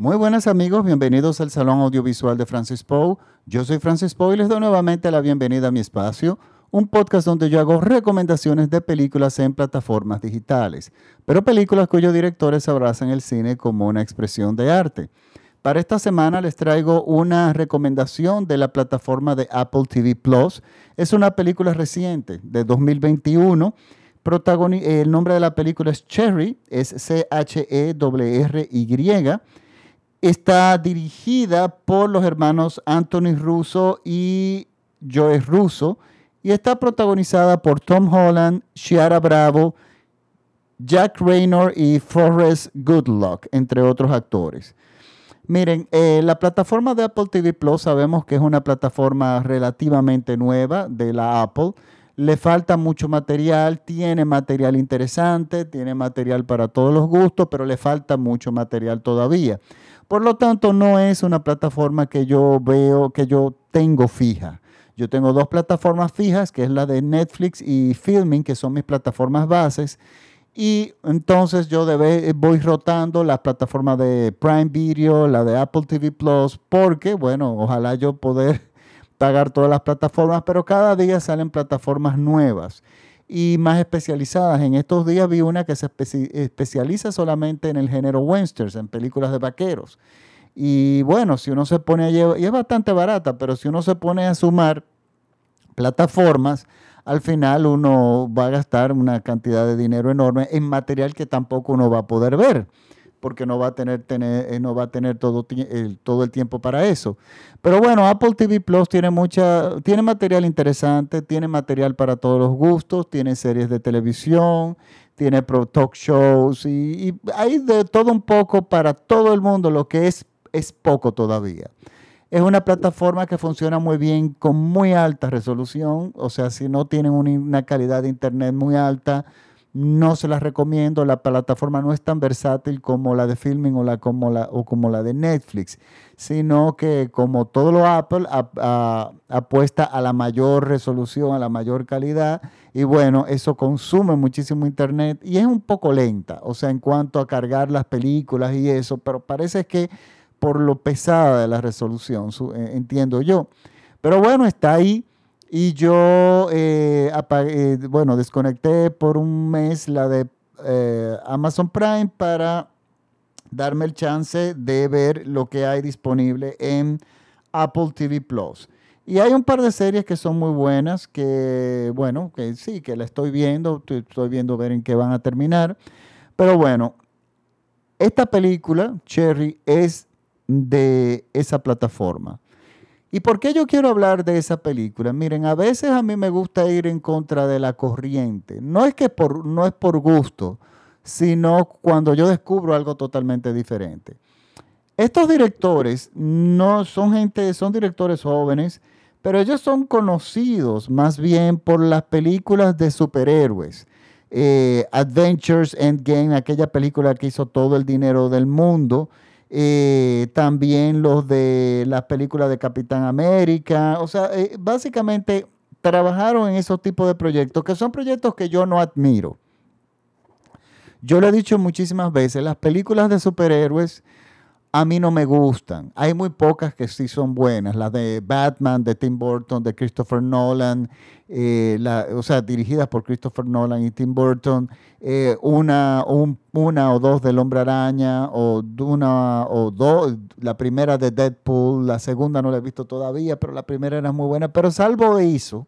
Muy buenas amigos, bienvenidos al Salón Audiovisual de Francis Poe. Yo soy Francis Poe y les doy nuevamente la bienvenida a mi espacio, un podcast donde yo hago recomendaciones de películas en plataformas digitales, pero películas cuyos directores abrazan el cine como una expresión de arte. Para esta semana les traigo una recomendación de la plataforma de Apple TV Plus. Es una película reciente de 2021. el nombre de la película es Cherry, es C-H-E-R-R-Y Está dirigida por los hermanos Anthony Russo y Joe Russo y está protagonizada por Tom Holland, Shiara Bravo, Jack Raynor y Forrest Goodluck, entre otros actores. Miren, eh, la plataforma de Apple TV Plus sabemos que es una plataforma relativamente nueva de la Apple. Le falta mucho material, tiene material interesante, tiene material para todos los gustos, pero le falta mucho material todavía. Por lo tanto, no es una plataforma que yo veo, que yo tengo fija. Yo tengo dos plataformas fijas, que es la de Netflix y Filming, que son mis plataformas bases. Y entonces yo voy rotando las plataformas de Prime Video, la de Apple TV Plus, porque, bueno, ojalá yo poder pagar todas las plataformas, pero cada día salen plataformas nuevas y más especializadas. En estos días vi una que se especializa solamente en el género westerns, en películas de vaqueros. Y bueno, si uno se pone a llevar, y es bastante barata, pero si uno se pone a sumar plataformas, al final uno va a gastar una cantidad de dinero enorme en material que tampoco uno va a poder ver porque no va a tener, tener eh, no va a tener todo, el, todo el tiempo para eso. Pero bueno, Apple TV Plus tiene mucha, tiene material interesante, tiene material para todos los gustos, tiene series de televisión, tiene pro talk shows y, y hay de todo un poco para todo el mundo, lo que es, es poco todavía. Es una plataforma que funciona muy bien con muy alta resolución, o sea, si no tienen una calidad de internet muy alta, no se las recomiendo. La plataforma no es tan versátil como la de Filming o, la, como, la, o como la de Netflix, sino que como todo lo Apple apuesta a la mayor resolución, a la mayor calidad y bueno, eso consume muchísimo internet y es un poco lenta, o sea, en cuanto a cargar las películas y eso, pero parece que por lo pesada de la resolución, eh, entiendo yo. Pero bueno, está ahí y yo, eh, eh, bueno, desconecté por un mes la de eh, Amazon Prime para darme el chance de ver lo que hay disponible en Apple TV Plus. Y hay un par de series que son muy buenas, que bueno, que sí, que la estoy viendo, estoy viendo ver en qué van a terminar. Pero bueno, esta película, Cherry, es de esa plataforma. ¿Y por qué yo quiero hablar de esa película? Miren, a veces a mí me gusta ir en contra de la corriente. No es que por, no es por gusto, sino cuando yo descubro algo totalmente diferente. Estos directores no son gente, son directores jóvenes, pero ellos son conocidos más bien por las películas de superhéroes. Eh, Adventures Endgame, aquella película que hizo todo el dinero del mundo eh, también los de las películas de Capitán América, o sea, eh, básicamente trabajaron en esos tipos de proyectos, que son proyectos que yo no admiro. Yo lo he dicho muchísimas veces, las películas de superhéroes a mí no me gustan. Hay muy pocas que sí son buenas. Las de Batman, de Tim Burton, de Christopher Nolan, eh, o sea, dirigidas por Christopher Nolan y Tim Burton. Eh, una, una o dos del Hombre Araña, o una o dos, la primera de Deadpool, la segunda no la he visto todavía, pero la primera era muy buena. Pero salvo eso,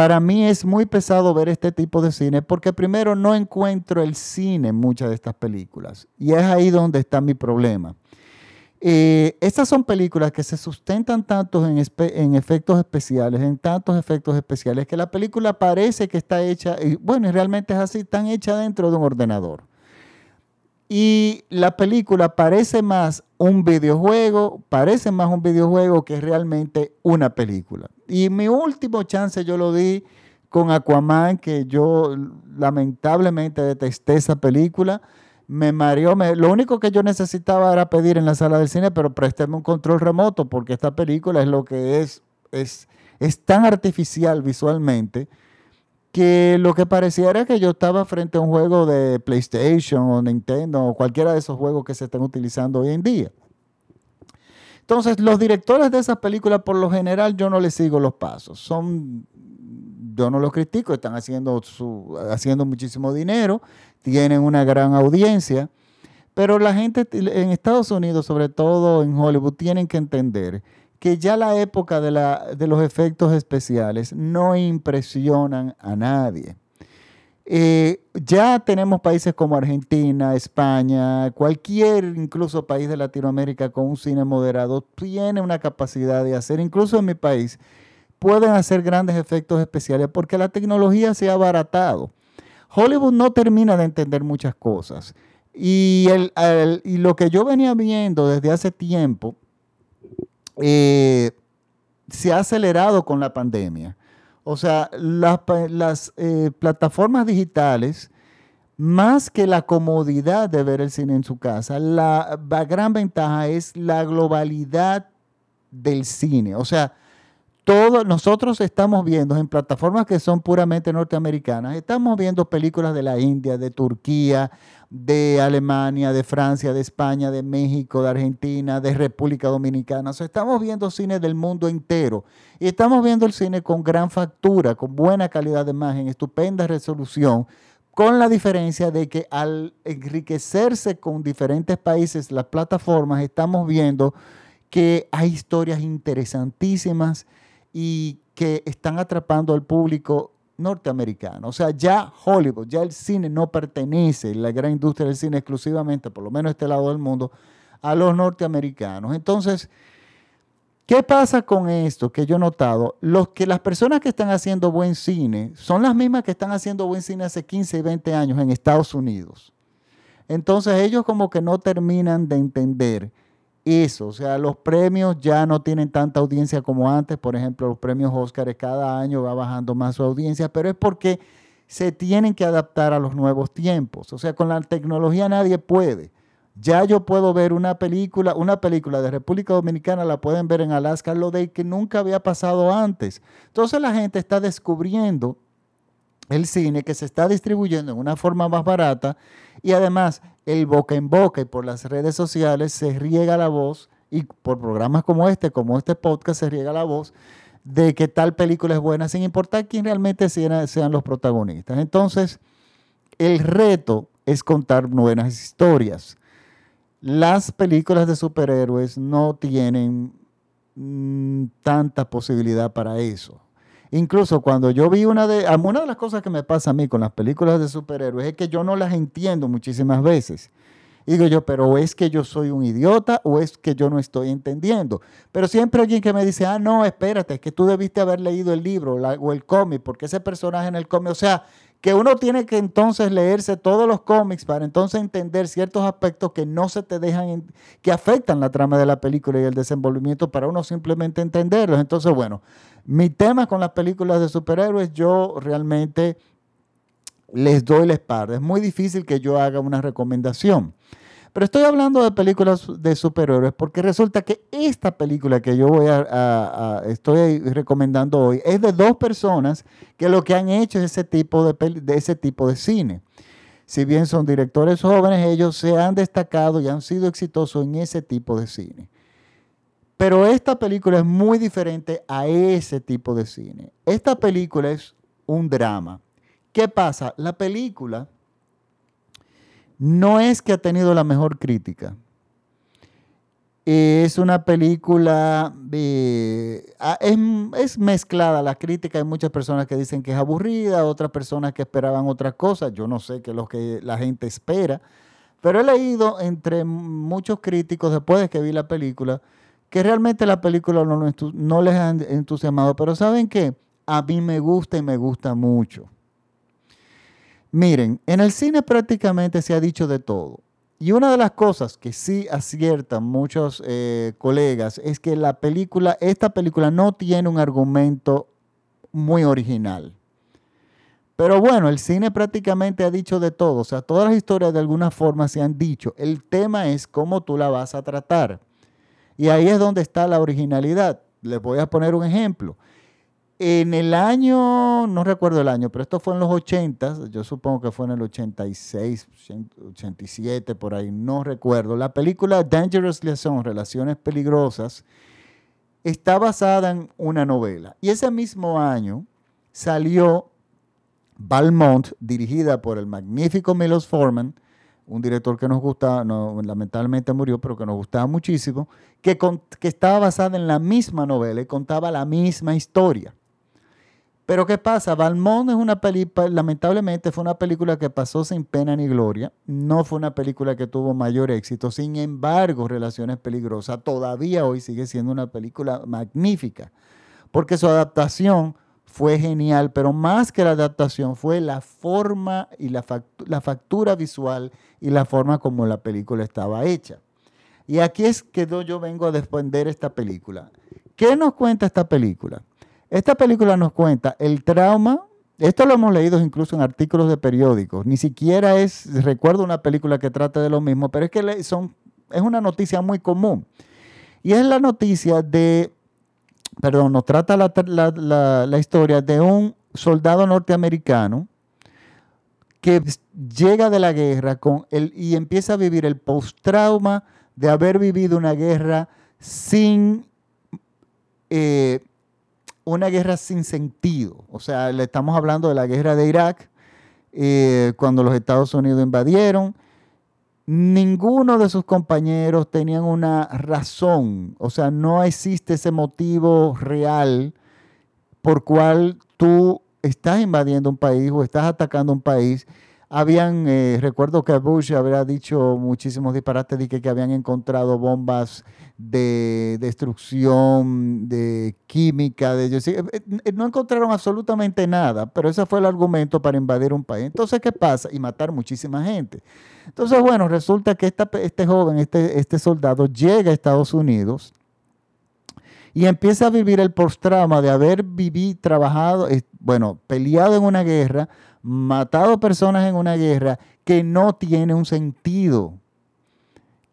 para mí es muy pesado ver este tipo de cine porque primero no encuentro el cine en muchas de estas películas y es ahí donde está mi problema. Eh, estas son películas que se sustentan tanto en, efectos especiales, en tantos efectos especiales, que la película parece que está hecha, y bueno, y realmente es así, están hecha dentro de un ordenador. Y la película parece más un videojuego, parece más un videojuego que realmente una película. Y mi último chance yo lo di con Aquaman, que yo lamentablemente detesté esa película. Me mareó. lo único que yo necesitaba era pedir en la sala del cine, pero présteme un control remoto, porque esta película es lo que es, es, es tan artificial visualmente que lo que pareciera que yo estaba frente a un juego de PlayStation o Nintendo o cualquiera de esos juegos que se están utilizando hoy en día. Entonces, los directores de esas películas, por lo general, yo no les sigo los pasos. Son, yo no los critico, están haciendo, su, haciendo muchísimo dinero, tienen una gran audiencia, pero la gente en Estados Unidos, sobre todo en Hollywood, tienen que entender que ya la época de, la, de los efectos especiales no impresionan a nadie. Eh, ya tenemos países como Argentina, España, cualquier incluso país de Latinoamérica con un cine moderado tiene una capacidad de hacer, incluso en mi país, pueden hacer grandes efectos especiales porque la tecnología se ha abaratado. Hollywood no termina de entender muchas cosas. Y, y lo que yo venía viendo desde hace tiempo eh, se ha acelerado con la pandemia. O sea, las, eh, plataformas digitales, más que la comodidad de ver el cine en su casa, la, la gran ventaja es la globalidad del cine. O sea, todos nosotros estamos viendo en plataformas que son puramente norteamericanas, estamos viendo películas de la India, de Turquía, de Alemania, de Francia, de España, de México, de Argentina, de República Dominicana. Estamos viendo cine del mundo entero y estamos viendo el cine con gran factura, con buena calidad de imagen, estupenda resolución, con la diferencia de que al enriquecerse con diferentes países las plataformas, estamos viendo que hay historias interesantísimas y que están atrapando al público norteamericano. O sea, ya Hollywood, ya el cine no pertenece, la gran industria del cine exclusivamente, por lo menos este lado del mundo, a los norteamericanos. Entonces, ¿qué pasa con esto que yo he notado? Los que las personas que están haciendo buen cine son las mismas que están haciendo buen cine hace 15 y 20 años en Estados Unidos. Entonces ellos como que no terminan de entender eso. O sea, los premios ya no tienen tanta audiencia como antes. Por ejemplo, los premios Óscar cada año va bajando más su audiencia, pero es porque se tienen que adaptar a los nuevos tiempos. O sea, con la tecnología nadie puede. Ya yo puedo ver una película, una película de República Dominicana, la pueden ver en Alaska, lo de que nunca había pasado antes. Entonces la gente está descubriendo el cine que se está distribuyendo en una forma más barata y además el boca en boca y por las redes sociales se riega la voz y por programas como este, como este podcast, se riega la voz de que tal película es buena sin importar quién realmente sean, los protagonistas. Entonces, el reto es contar buenas historias. Las películas de superhéroes no tienen mm, tanta posibilidad para eso. Incluso cuando yo vi una de, una de las cosas que me pasa a mí con las películas de superhéroes es que yo no las entiendo muchísimas veces. Y digo yo, pero es que yo soy un idiota o es que yo no estoy entendiendo. Pero siempre alguien que me dice, ah, no, espérate, es que tú debiste haber leído el libro o el cómic, porque ese personaje en el cómic, o sea, que uno tiene que entonces leerse todos los cómics para entonces entender ciertos aspectos que no se te dejan, que afectan la trama de la película y el desenvolvimiento para uno simplemente entenderlos. Entonces, bueno, mi tema con las películas de superhéroes, yo realmente les doy la espalda. Es muy difícil que yo haga una recomendación. Pero estoy hablando de películas de superhéroes porque resulta que esta película que yo voy a, estoy recomendando hoy es de dos personas que lo que han hecho es ese tipo de, ese tipo de cine. Si bien son directores jóvenes, ellos se han destacado y han sido exitosos en ese tipo de cine. Pero esta película es muy diferente a ese tipo de cine. Esta película es un drama. ¿Qué pasa? La película no es que ha tenido la mejor crítica. Es una película, ah, es, mezclada la crítica. Hay muchas personas que dicen que es aburrida, otras personas que esperaban otras cosas. Yo no sé qué es lo que la gente espera. Pero he leído entre muchos críticos después de que vi la película que realmente la película no, no les ha entusiasmado. Pero ¿saben qué? A mí me gusta y me gusta mucho. Miren, en el cine prácticamente se ha dicho de todo. Y una de las cosas que sí aciertan muchos eh, colegas es que la película, esta película no tiene un argumento muy original. Pero bueno, el cine prácticamente ha dicho de todo. O sea, todas las historias de alguna forma se han dicho. El tema es cómo tú la vas a tratar. Y ahí es donde está la originalidad. Les voy a poner un ejemplo. En el año, no recuerdo el año, pero esto fue en los 80, yo supongo que fue en el 86, 87, por ahí, no recuerdo. La película Dangerous Liaison, Relaciones Peligrosas, está basada en una novela. Y ese mismo año salió Valmont, dirigida por el magnífico Milos Forman, un director que nos gustaba, lamentablemente murió, pero que nos gustaba muchísimo, que estaba basada en la misma novela y contaba la misma historia. Pero ¿qué pasa? Valmont es una película, lamentablemente fue una película que pasó sin pena ni gloria, no fue una película que tuvo mayor éxito, sin embargo, Relaciones Peligrosas todavía hoy sigue siendo una película magnífica, porque su adaptación fue genial, pero más que la adaptación fue la forma y la, la factura visual y la forma como la película estaba hecha. Y aquí es que yo vengo a defender esta película. ¿Qué nos cuenta esta película? Esta película nos cuenta el trauma, esto lo hemos leído incluso en artículos de periódicos, ni siquiera es, recuerdo una película que trata de lo mismo, pero es que son, es una noticia muy común. Y es la noticia de, perdón, nos trata la, la historia de un soldado norteamericano que llega de la guerra con el, y empieza a vivir el post-trauma de haber vivido una guerra sin eh, una guerra sin sentido. O sea, le estamos hablando de la guerra de Irak, eh, cuando los Estados Unidos invadieron. Ninguno de sus compañeros tenían una razón, o sea, no existe ese motivo real por cual tú estás invadiendo un país o estás atacando un país. Habían, eh, recuerdo que Bush había dicho muchísimos disparates de que, habían encontrado bombas de destrucción, de química, de, eh, eh, no encontraron absolutamente nada, pero ese fue el argumento para invadir un país. Entonces, ¿qué pasa? Y matar muchísima gente. Entonces, bueno, resulta que este joven, este, este soldado, llega a Estados Unidos y empieza a vivir el post-trauma de haber vivido, trabajado, bueno, peleado en una guerra, matado personas en una guerra que no tiene un sentido,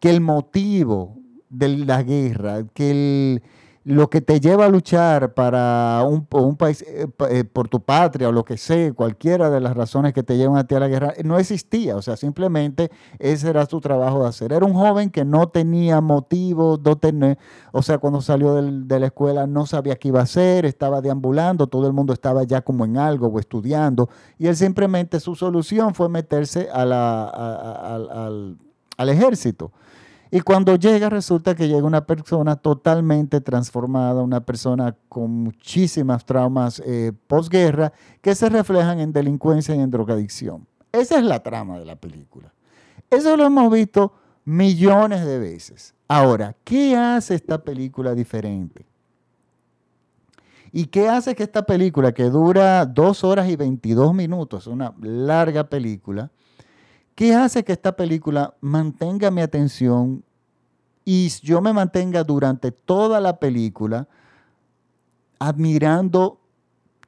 que el motivo de la guerra, que el, lo que te lleva a luchar para un, país, eh, eh, por tu patria o lo que sea, cualquiera de las razones que te llevan a ti a la guerra, no existía. O sea, simplemente ese era su trabajo de hacer. Era un joven que no tenía motivo, no o sea, cuando salió de la escuela no sabía qué iba a hacer, estaba deambulando, todo el mundo estaba ya como en algo o estudiando. Y él simplemente su solución fue meterse a al, al ejército. Y cuando llega, resulta que llega una persona totalmente transformada, una persona con muchísimas traumas eh, posguerra que se reflejan en delincuencia y en drogadicción. Esa es la trama de la película. Eso lo hemos visto millones de veces. Ahora, ¿qué hace esta película diferente? ¿Y qué hace que esta película, que dura dos horas y 22 minutos, una larga película, ¿Qué hace que esta película mantenga mi atención y yo me mantenga durante toda la película admirando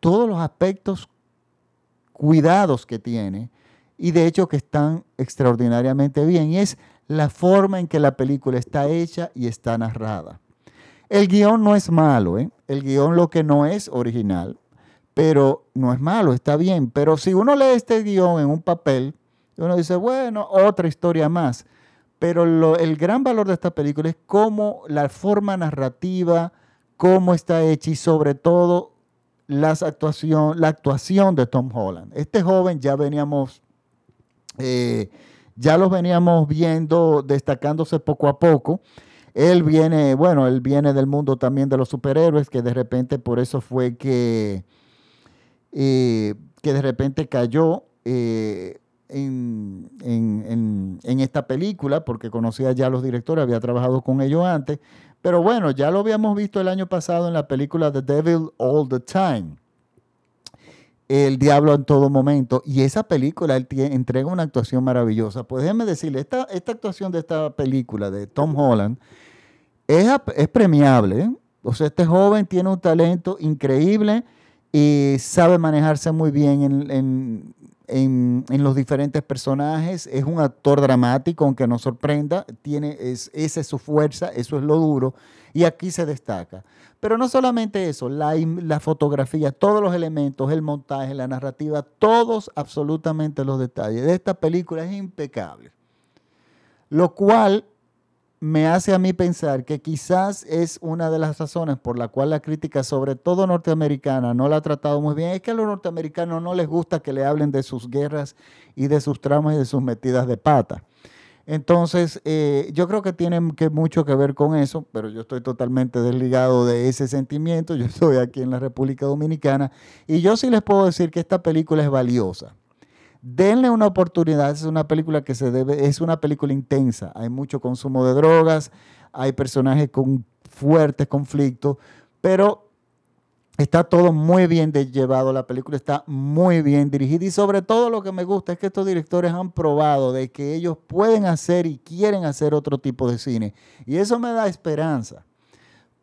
todos los aspectos cuidados que tiene y de hecho que están extraordinariamente bien. Y es la forma en que la película está hecha y está narrada. El guion no es malo, ¿eh? el guion lo que no es original, pero no es malo, está bien. Pero si uno lee este guion en un papel, uno dice, bueno, otra historia más. Pero el gran valor de esta película es cómo la forma narrativa, cómo está hecha y sobre todo las actuación, la actuación de Tom Holland. Este joven ya veníamos, eh, ya los veníamos viendo destacándose poco a poco. Él viene, bueno, él viene del mundo también de los superhéroes, que de repente por eso fue que, eh, que de repente cayó. Eh, en, esta película, porque conocía ya a los directores, había trabajado con ellos antes, pero bueno, ya lo habíamos visto el año pasado en la película The Devil All the Time. El Diablo en todo momento. Y esa película él entrega una actuación maravillosa. Pues déjeme decirle, esta, esta actuación de esta película de Tom Holland es, es premiable. ¿eh? O sea, este joven tiene un talento increíble y sabe manejarse muy bien en, en, los diferentes personajes. Es un actor dramático, aunque no sorprenda. Tiene, es, esa es su fuerza, eso es lo duro. Y aquí se destaca. Pero no solamente eso, la, la fotografía, todos los elementos, el montaje, la narrativa, todos absolutamente los detalles de esta película es impecable. Lo cual me hace a mí pensar que quizás es una de las razones por la cual la crítica, sobre todo norteamericana, no la ha tratado muy bien, es que a los norteamericanos no les gusta que le hablen de sus guerras y de sus traumas y de sus metidas de pata. Entonces, eh, yo creo que tiene mucho que ver con eso, pero yo estoy totalmente desligado de ese sentimiento. Yo estoy aquí en la República Dominicana y yo sí les puedo decir que esta película es valiosa. Denle una oportunidad, es una película que se debe, es una película intensa, hay mucho consumo de drogas, hay personajes con fuertes conflictos, pero está todo muy bien llevado, la película está muy bien dirigida y sobre todo lo que me gusta es que estos directores han probado de que ellos pueden hacer y quieren hacer otro tipo de cine y eso me da esperanza.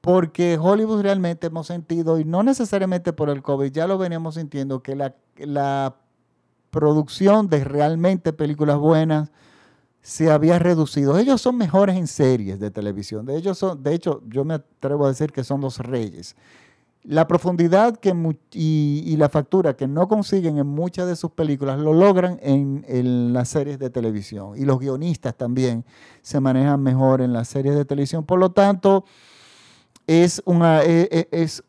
Porque Hollywood realmente hemos sentido, y no necesariamente por el COVID, ya lo veníamos sintiendo, que la, la producción de realmente películas buenas se había reducido. Ellos son mejores en series de televisión. De, ellos son, de hecho, yo me atrevo a decir que son los reyes. La profundidad que, y, la factura que no consiguen en muchas de sus películas lo logran en, en, las series de televisión. Y los guionistas también se manejan mejor en las series de televisión. Por lo tanto, es, una, e, e, es,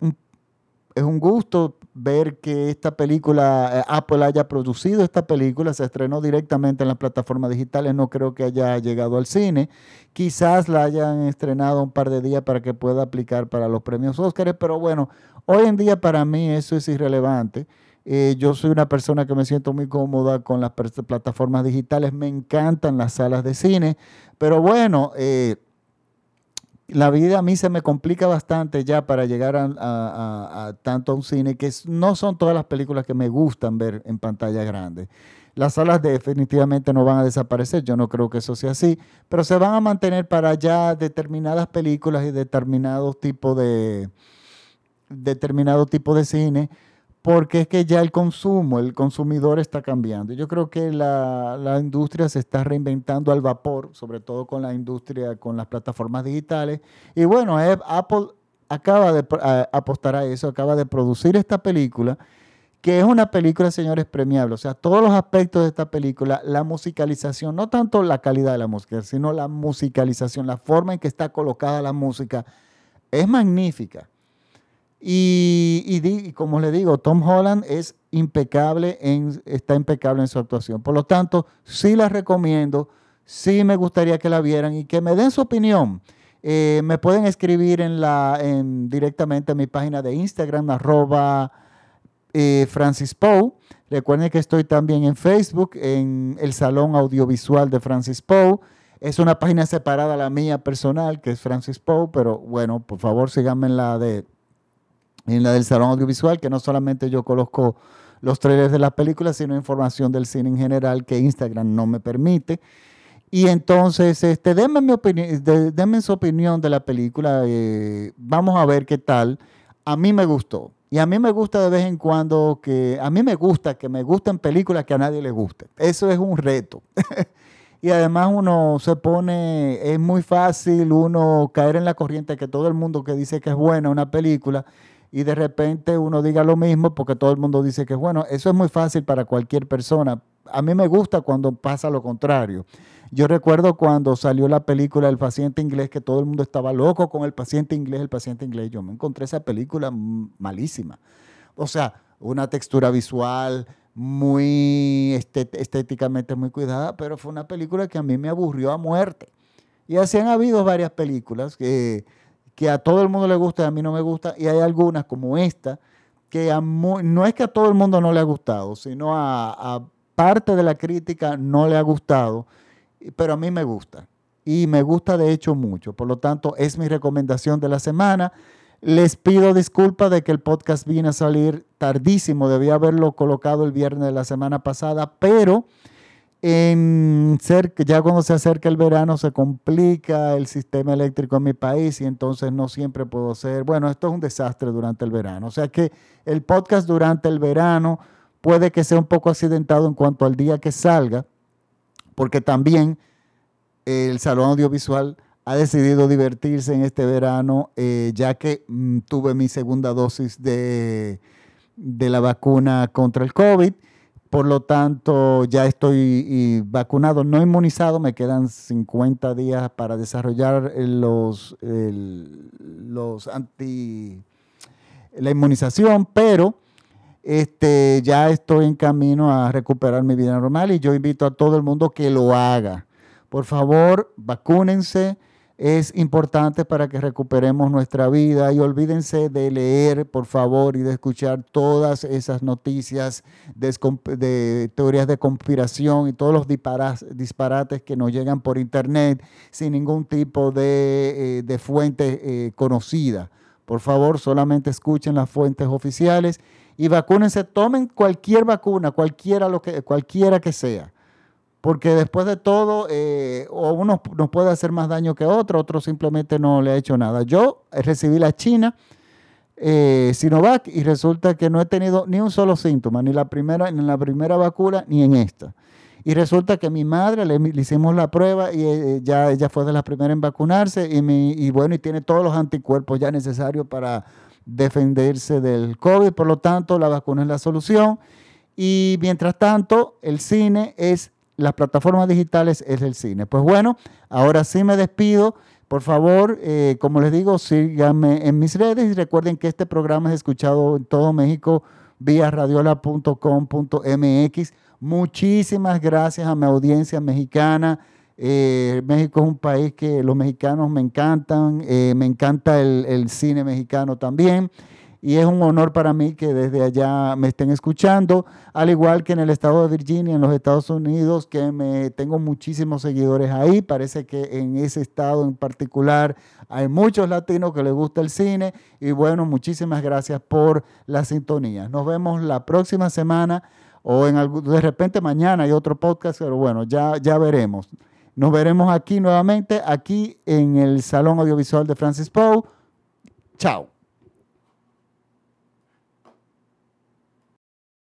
es un gusto ver que esta película, eh, Apple haya producido esta película, se estrenó directamente en las plataformas digitales, no creo que haya llegado al cine. Quizás la hayan estrenado un par de días para que pueda aplicar para los premios Óscar, pero bueno, hoy en día para mí eso es irrelevante. Eh, yo soy una persona que me siento muy cómoda con las plataformas digitales, me encantan las salas de cine, pero bueno, eh, la vida a mí se me complica bastante ya para llegar a, tanto a un cine que no son todas las películas que me gustan ver en pantalla grande. Las salas definitivamente no van a desaparecer, yo no creo que eso sea así, pero se van a mantener para ya determinadas películas y determinados tipos de determinado tipo de cine porque es que ya el consumo, el consumidor está cambiando. Yo creo que la, industria se está reinventando al vapor, sobre todo con la industria, con las plataformas digitales. Y bueno, Apple acaba de apostar a eso, acaba de producir esta película, que es una película, señores, premiable. O sea, todos los aspectos de esta película, la musicalización, no tanto la calidad de la música, sino la musicalización, la forma en que está colocada la música, es magnífica. Y, como le digo, Tom Holland es impecable, en, está impecable en su actuación. Por lo tanto, sí la recomiendo, sí me gustaría que la vieran y que me den su opinión. Eh, me pueden escribir en en, directamente en mi página de Instagram, arroba eh, Francis Poe. Recuerden que estoy también en Facebook, en el Salón Audiovisual de Francis Poe. Es una página separada la mía personal, que es Francis Poe, pero bueno, por favor síganme en la de en la del salón audiovisual, que no solamente yo conozco los trailers de las películas, sino información del cine en general que Instagram no me permite. Y entonces, este, denme, mi opinión, su opinión de la película. Eh, vamos a ver qué tal. A mí me gustó. Y a mí me gusta de vez en cuando que, a mí me gusta que me gusten películas que a nadie le guste. Eso es un reto. y además uno se pone, es muy fácil uno caer en la corriente que todo el mundo que dice que es buena una película y de repente uno diga lo mismo porque todo el mundo dice que es bueno. Eso es muy fácil para cualquier persona. A mí me gusta cuando pasa lo contrario. Yo recuerdo cuando salió la película El paciente inglés, que todo el mundo estaba loco con el paciente inglés, el paciente inglés. Yo me encontré esa película malísima. O sea, una textura visual muy estéticamente muy cuidada, pero fue una película que a mí me aburrió a muerte. Y así han habido varias películas que que a todo el mundo le gusta y a mí no me gusta, y hay algunas como esta, que no es que a todo el mundo no le ha gustado, sino a, parte de la crítica no le ha gustado, pero a mí me gusta. Y me gusta de hecho mucho. Por lo tanto, es mi recomendación de la semana. Les pido disculpas de que el podcast vino a salir tardísimo. Debía haberlo colocado el viernes de la semana pasada, pero en ya cuando se acerca el verano se complica el sistema eléctrico en mi país y entonces no siempre puedo ser, bueno, esto es un desastre durante el verano. O sea que el podcast durante el verano puede que sea un poco accidentado en cuanto al día que salga, porque también el Salón Audiovisual ha decidido divertirse en este verano, eh, ya que mm, tuve mi segunda dosis de, de, la vacuna contra el COVID. Por lo tanto, ya estoy vacunado, no inmunizado, me quedan 50 días para desarrollar los, los anti, la inmunización, pero este, ya estoy en camino a recuperar mi vida normal y yo invito a todo el mundo que lo haga. Por favor, vacúnense es importante para que recuperemos nuestra vida y olvídense de leer, por favor, y de escuchar todas esas noticias de, teorías de conspiración y todos los disparates que nos llegan por internet sin ningún tipo de, eh, fuente eh, conocida. Por favor, solamente escuchen las fuentes oficiales y vacúnense, tomen cualquier vacuna, cualquiera, lo que, cualquiera que sea porque después de todo, eh, uno nos puede hacer más daño que otro, otro simplemente no le ha hecho nada. Yo recibí la China, eh, Sinovac, y resulta que no he tenido ni un solo síntoma, ni la primera, en la primera vacuna, ni en esta. Y resulta que mi madre le, hicimos la prueba y eh, ya ella fue de las primeras en vacunarse y bueno, y tiene todos los anticuerpos ya necesarios para defenderse del COVID. Por lo tanto, la vacuna es la solución. Y mientras tanto, el cine es las plataformas digitales es el cine. Pues bueno, ahora sí me despido. Por favor, eh, como les digo, síganme en mis redes y recuerden que este programa es escuchado en todo México vía radiola.com.mx. Muchísimas gracias a mi audiencia mexicana. Eh, México es un país que los mexicanos me encantan, eh, me encanta el, cine mexicano también y es un honor para mí que desde allá me estén escuchando, al igual que en el estado de Virginia, en los Estados Unidos, que me tengo muchísimos seguidores ahí. Parece que en ese estado en particular hay muchos latinos que les gusta el cine y bueno, muchísimas gracias por la sintonía. Nos vemos la próxima semana o de repente mañana hay otro podcast, pero bueno, ya, ya veremos. Nos veremos aquí nuevamente, aquí en el Salón Audiovisual de Francis Poe. Chao.